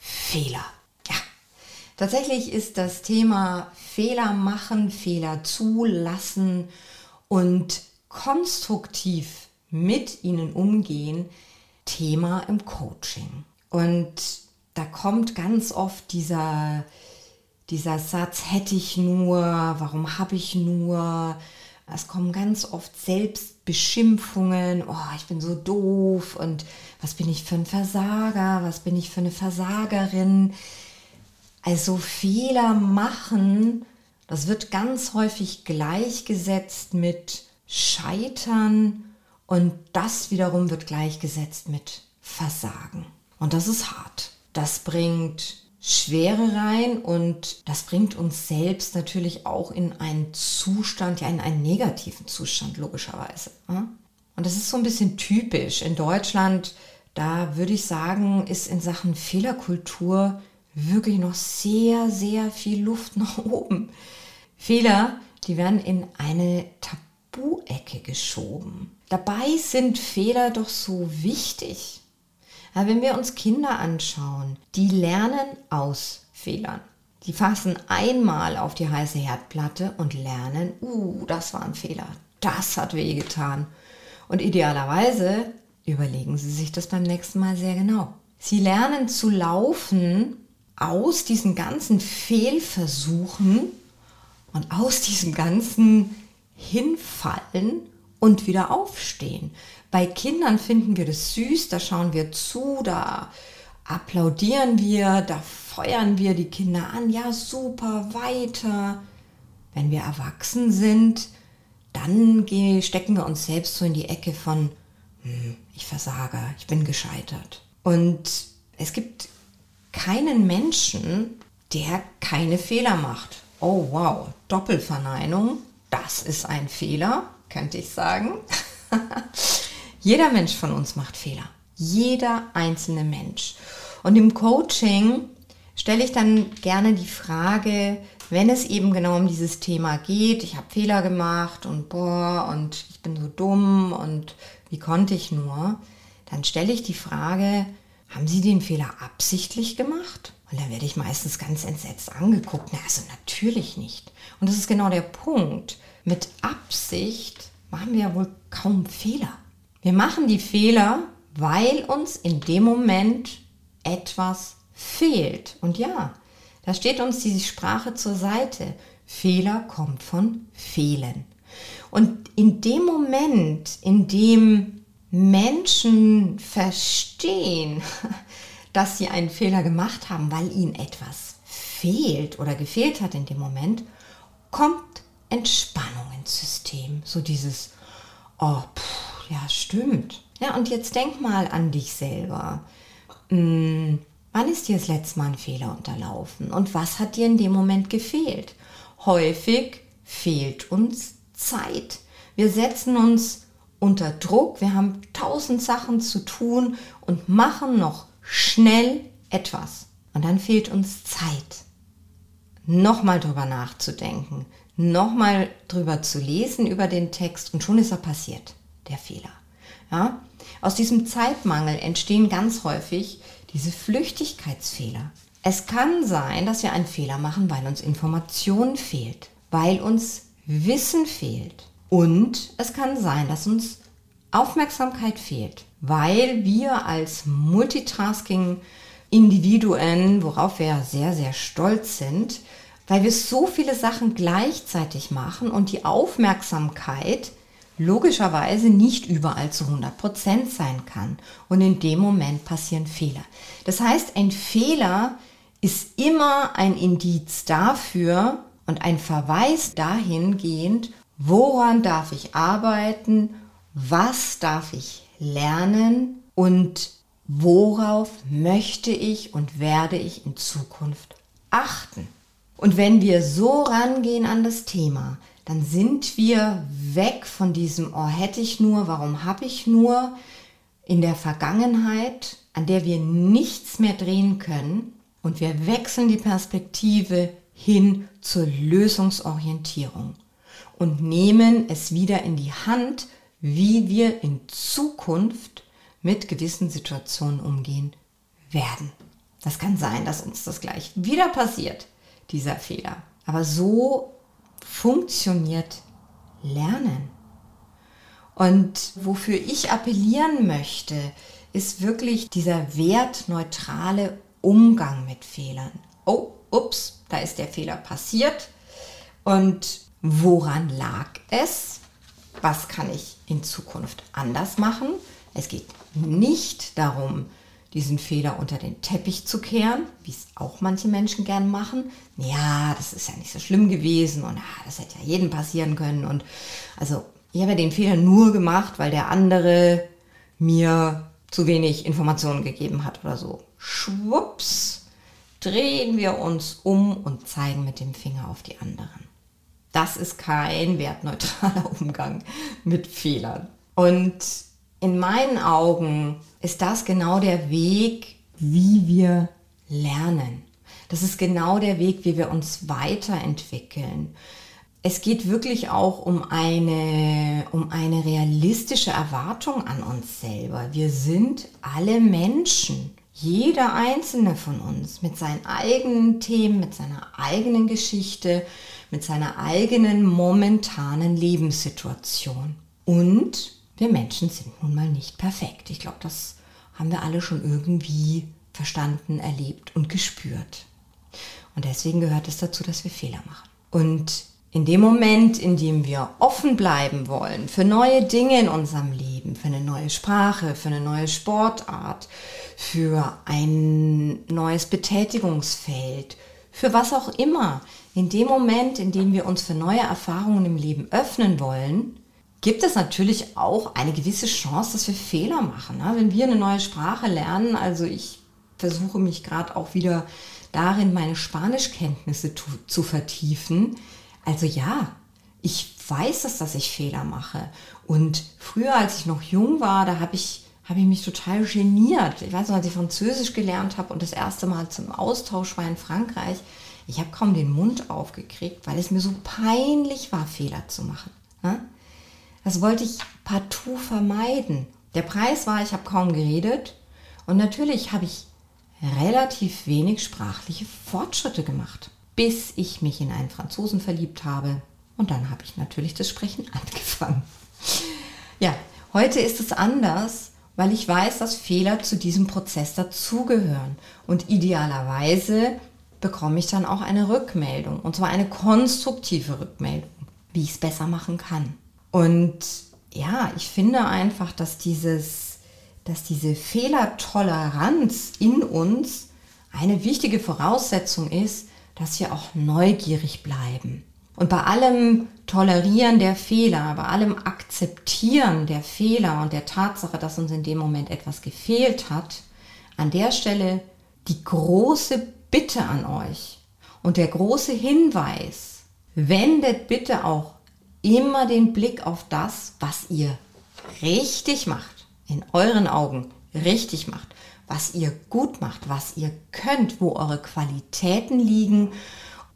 Fehler. Ja, tatsächlich ist das Thema Fehler machen, Fehler zulassen und konstruktiv mit ihnen umgehen Thema im Coaching. Und da kommt ganz oft dieser, dieser Satz, hätte ich nur, warum habe ich nur, es kommen ganz oft Selbstbeschimpfungen, oh, ich bin so doof und was bin ich für ein Versager, was bin ich für eine Versagerin. Also Fehler machen, das wird ganz häufig gleichgesetzt mit Scheitern und das wiederum wird gleichgesetzt mit Versagen. Und das ist hart. Das bringt Schwere rein und das bringt uns selbst natürlich auch in einen Zustand, ja in einen negativen Zustand logischerweise. Und das ist so ein bisschen typisch. In Deutschland, da würde ich sagen, ist in Sachen Fehlerkultur wirklich noch sehr, sehr viel Luft nach oben. Fehler, die werden in eine Tabu-Ecke geschoben. Dabei sind Fehler doch so wichtig. Aber wenn wir uns Kinder anschauen, die lernen aus Fehlern. Die fassen einmal auf die heiße Herdplatte und lernen, uh, das war ein Fehler, das hat wehgetan. Und idealerweise überlegen sie sich das beim nächsten Mal sehr genau. Sie lernen zu laufen aus diesen ganzen Fehlversuchen und aus diesem ganzen Hinfallen und wieder aufstehen. Bei Kindern finden wir das süß, da schauen wir zu, da applaudieren wir, da feuern wir die Kinder an, ja super, weiter. Wenn wir erwachsen sind, dann stecken wir uns selbst so in die Ecke von, hm, ich versage, ich bin gescheitert. Und es gibt keinen Menschen, der keine Fehler macht. Oh wow, Doppelverneinung, das ist ein Fehler, könnte ich sagen. Jeder Mensch von uns macht Fehler. Jeder einzelne Mensch. Und im Coaching stelle ich dann gerne die Frage, wenn es eben genau um dieses Thema geht, ich habe Fehler gemacht und boah, und ich bin so dumm und wie konnte ich nur, dann stelle ich die Frage, haben Sie den Fehler absichtlich gemacht? Und dann werde ich meistens ganz entsetzt angeguckt. Na, also natürlich nicht. Und das ist genau der Punkt. Mit Absicht machen wir ja wohl kaum Fehler. Wir machen die Fehler, weil uns in dem Moment etwas fehlt. Und ja, da steht uns die Sprache zur Seite. Fehler kommt von Fehlen. Und in dem Moment, in dem Menschen verstehen, dass sie einen Fehler gemacht haben, weil ihnen etwas fehlt oder gefehlt hat in dem Moment, kommt Entspannung ins System. So dieses, oh, pff, ja, stimmt. Ja, und jetzt denk mal an dich selber. Hm, wann ist dir das letzte Mal ein Fehler unterlaufen? Und was hat dir in dem Moment gefehlt? Häufig fehlt uns Zeit. Wir setzen uns unter Druck, wir haben tausend Sachen zu tun und machen noch schnell etwas. Und dann fehlt uns Zeit, nochmal drüber nachzudenken, nochmal drüber zu lesen über den Text und schon ist er passiert der Fehler. Ja? Aus diesem Zeitmangel entstehen ganz häufig diese Flüchtigkeitsfehler. Es kann sein, dass wir einen Fehler machen, weil uns Information fehlt, weil uns Wissen fehlt. Und es kann sein, dass uns Aufmerksamkeit fehlt, weil wir als Multitasking-Individuen, worauf wir sehr, sehr stolz sind, weil wir so viele Sachen gleichzeitig machen und die Aufmerksamkeit logischerweise nicht überall zu 100% sein kann. Und in dem Moment passieren Fehler. Das heißt, ein Fehler ist immer ein Indiz dafür und ein Verweis dahingehend, woran darf ich arbeiten, was darf ich lernen und worauf möchte ich und werde ich in Zukunft achten. Und wenn wir so rangehen an das Thema, dann sind wir weg von diesem, oh hätte ich nur, warum habe ich nur, in der Vergangenheit, an der wir nichts mehr drehen können, und wir wechseln die Perspektive hin zur Lösungsorientierung und nehmen es wieder in die Hand, wie wir in Zukunft mit gewissen Situationen umgehen werden. Das kann sein, dass uns das gleich wieder passiert, dieser Fehler. Aber so funktioniert Lernen. Und wofür ich appellieren möchte, ist wirklich dieser wertneutrale Umgang mit Fehlern. Oh, ups, da ist der Fehler passiert. Und woran lag es? Was kann ich in Zukunft anders machen? Es geht nicht darum, diesen Fehler unter den Teppich zu kehren, wie es auch manche Menschen gern machen. Ja, das ist ja nicht so schlimm gewesen und ja, das hätte ja jedem passieren können. Und also ich habe ja den Fehler nur gemacht, weil der andere mir zu wenig Informationen gegeben hat oder so. Schwupps, drehen wir uns um und zeigen mit dem Finger auf die anderen. Das ist kein wertneutraler Umgang mit Fehlern. Und in meinen Augen ist das genau der Weg, wie wir lernen. Das ist genau der Weg, wie wir uns weiterentwickeln. Es geht wirklich auch um eine, um eine realistische Erwartung an uns selber. Wir sind alle Menschen. Jeder einzelne von uns mit seinen eigenen Themen, mit seiner eigenen Geschichte, mit seiner eigenen momentanen Lebenssituation. Und wir Menschen sind nun mal nicht perfekt. Ich glaube, das haben wir alle schon irgendwie verstanden, erlebt und gespürt. Und deswegen gehört es dazu, dass wir Fehler machen. Und in dem Moment, in dem wir offen bleiben wollen für neue Dinge in unserem Leben, für eine neue Sprache, für eine neue Sportart, für ein neues Betätigungsfeld, für was auch immer, in dem Moment, in dem wir uns für neue Erfahrungen im Leben öffnen wollen, gibt es natürlich auch eine gewisse Chance, dass wir Fehler machen. Ne? Wenn wir eine neue Sprache lernen, also ich versuche mich gerade auch wieder darin, meine Spanischkenntnisse zu, zu vertiefen. Also ja, ich weiß es, dass ich Fehler mache. Und früher, als ich noch jung war, da habe ich, hab ich mich total geniert. Ich weiß noch, als ich Französisch gelernt habe und das erste Mal zum Austausch war in Frankreich, ich habe kaum den Mund aufgekriegt, weil es mir so peinlich war, Fehler zu machen. Ne? Das wollte ich partout vermeiden. Der Preis war, ich habe kaum geredet und natürlich habe ich relativ wenig sprachliche Fortschritte gemacht, bis ich mich in einen Franzosen verliebt habe und dann habe ich natürlich das Sprechen angefangen. Ja, heute ist es anders, weil ich weiß, dass Fehler zu diesem Prozess dazugehören und idealerweise bekomme ich dann auch eine Rückmeldung und zwar eine konstruktive Rückmeldung, wie ich es besser machen kann. Und ja, ich finde einfach, dass dieses, dass diese Fehlertoleranz in uns eine wichtige Voraussetzung ist, dass wir auch neugierig bleiben. Und bei allem Tolerieren der Fehler, bei allem Akzeptieren der Fehler und der Tatsache, dass uns in dem Moment etwas gefehlt hat, an der Stelle die große Bitte an euch und der große Hinweis, wendet bitte auch immer den Blick auf das, was ihr richtig macht, in euren Augen richtig macht, was ihr gut macht, was ihr könnt, wo eure Qualitäten liegen.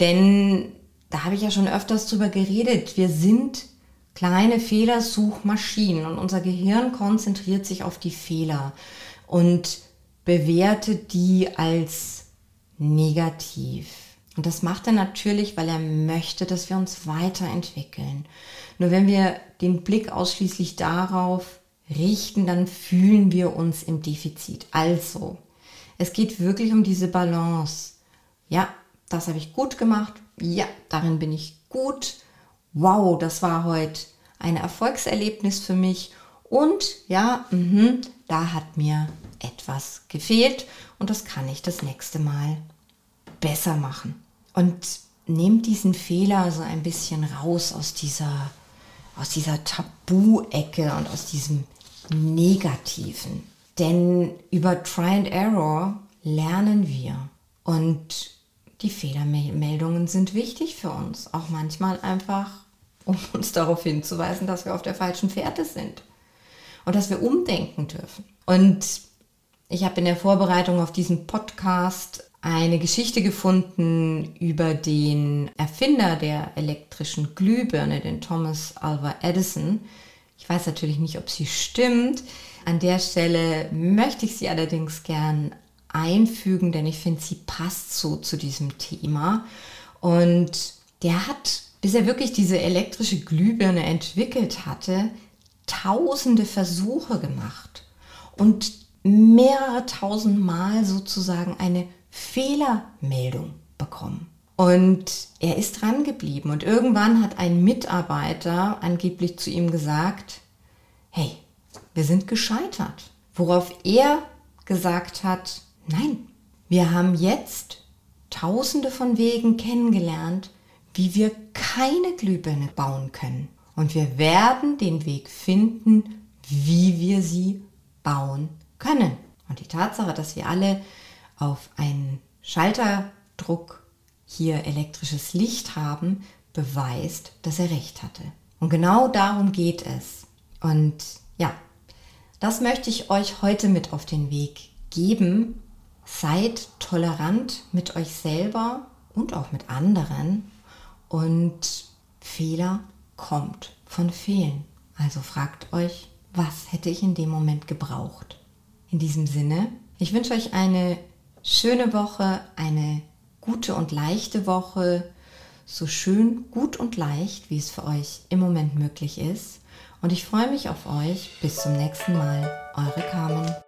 Denn da habe ich ja schon öfters drüber geredet, wir sind kleine Fehlersuchmaschinen und unser Gehirn konzentriert sich auf die Fehler und bewertet die als negativ. Und das macht er natürlich, weil er möchte, dass wir uns weiterentwickeln. Nur wenn wir den Blick ausschließlich darauf richten, dann fühlen wir uns im Defizit. Also, es geht wirklich um diese Balance. Ja, das habe ich gut gemacht. Ja, darin bin ich gut. Wow, das war heute ein Erfolgserlebnis für mich. Und ja, mh, da hat mir etwas gefehlt und das kann ich das nächste Mal besser machen. Und nehmt diesen Fehler so ein bisschen raus aus dieser, aus dieser Tabu-Ecke und aus diesem Negativen. Denn über Try and Error lernen wir. Und die Fehlermeldungen sind wichtig für uns. Auch manchmal einfach, um uns darauf hinzuweisen, dass wir auf der falschen Fährte sind. Und dass wir umdenken dürfen. Und ich habe in der Vorbereitung auf diesen Podcast eine Geschichte gefunden über den Erfinder der elektrischen Glühbirne, den Thomas Alva Edison. Ich weiß natürlich nicht, ob sie stimmt. An der Stelle möchte ich sie allerdings gern einfügen, denn ich finde, sie passt so zu diesem Thema. Und der hat, bis er wirklich diese elektrische Glühbirne entwickelt hatte, tausende Versuche gemacht und mehrere tausend Mal sozusagen eine Fehlermeldung bekommen. Und er ist dran geblieben und irgendwann hat ein Mitarbeiter angeblich zu ihm gesagt, hey, wir sind gescheitert. Worauf er gesagt hat, nein, wir haben jetzt tausende von Wegen kennengelernt, wie wir keine Glühbirne bauen können. Und wir werden den Weg finden, wie wir sie bauen können. Und die Tatsache, dass wir alle auf einen Schalterdruck hier elektrisches Licht haben, beweist, dass er recht hatte. Und genau darum geht es. Und ja, das möchte ich euch heute mit auf den Weg geben. Seid tolerant mit euch selber und auch mit anderen. Und Fehler kommt von Fehlen. Also fragt euch, was hätte ich in dem Moment gebraucht? In diesem Sinne, ich wünsche euch eine schöne Woche, eine gute und leichte Woche, so schön, gut und leicht, wie es für euch im Moment möglich ist. Und ich freue mich auf euch. Bis zum nächsten Mal. Eure Carmen.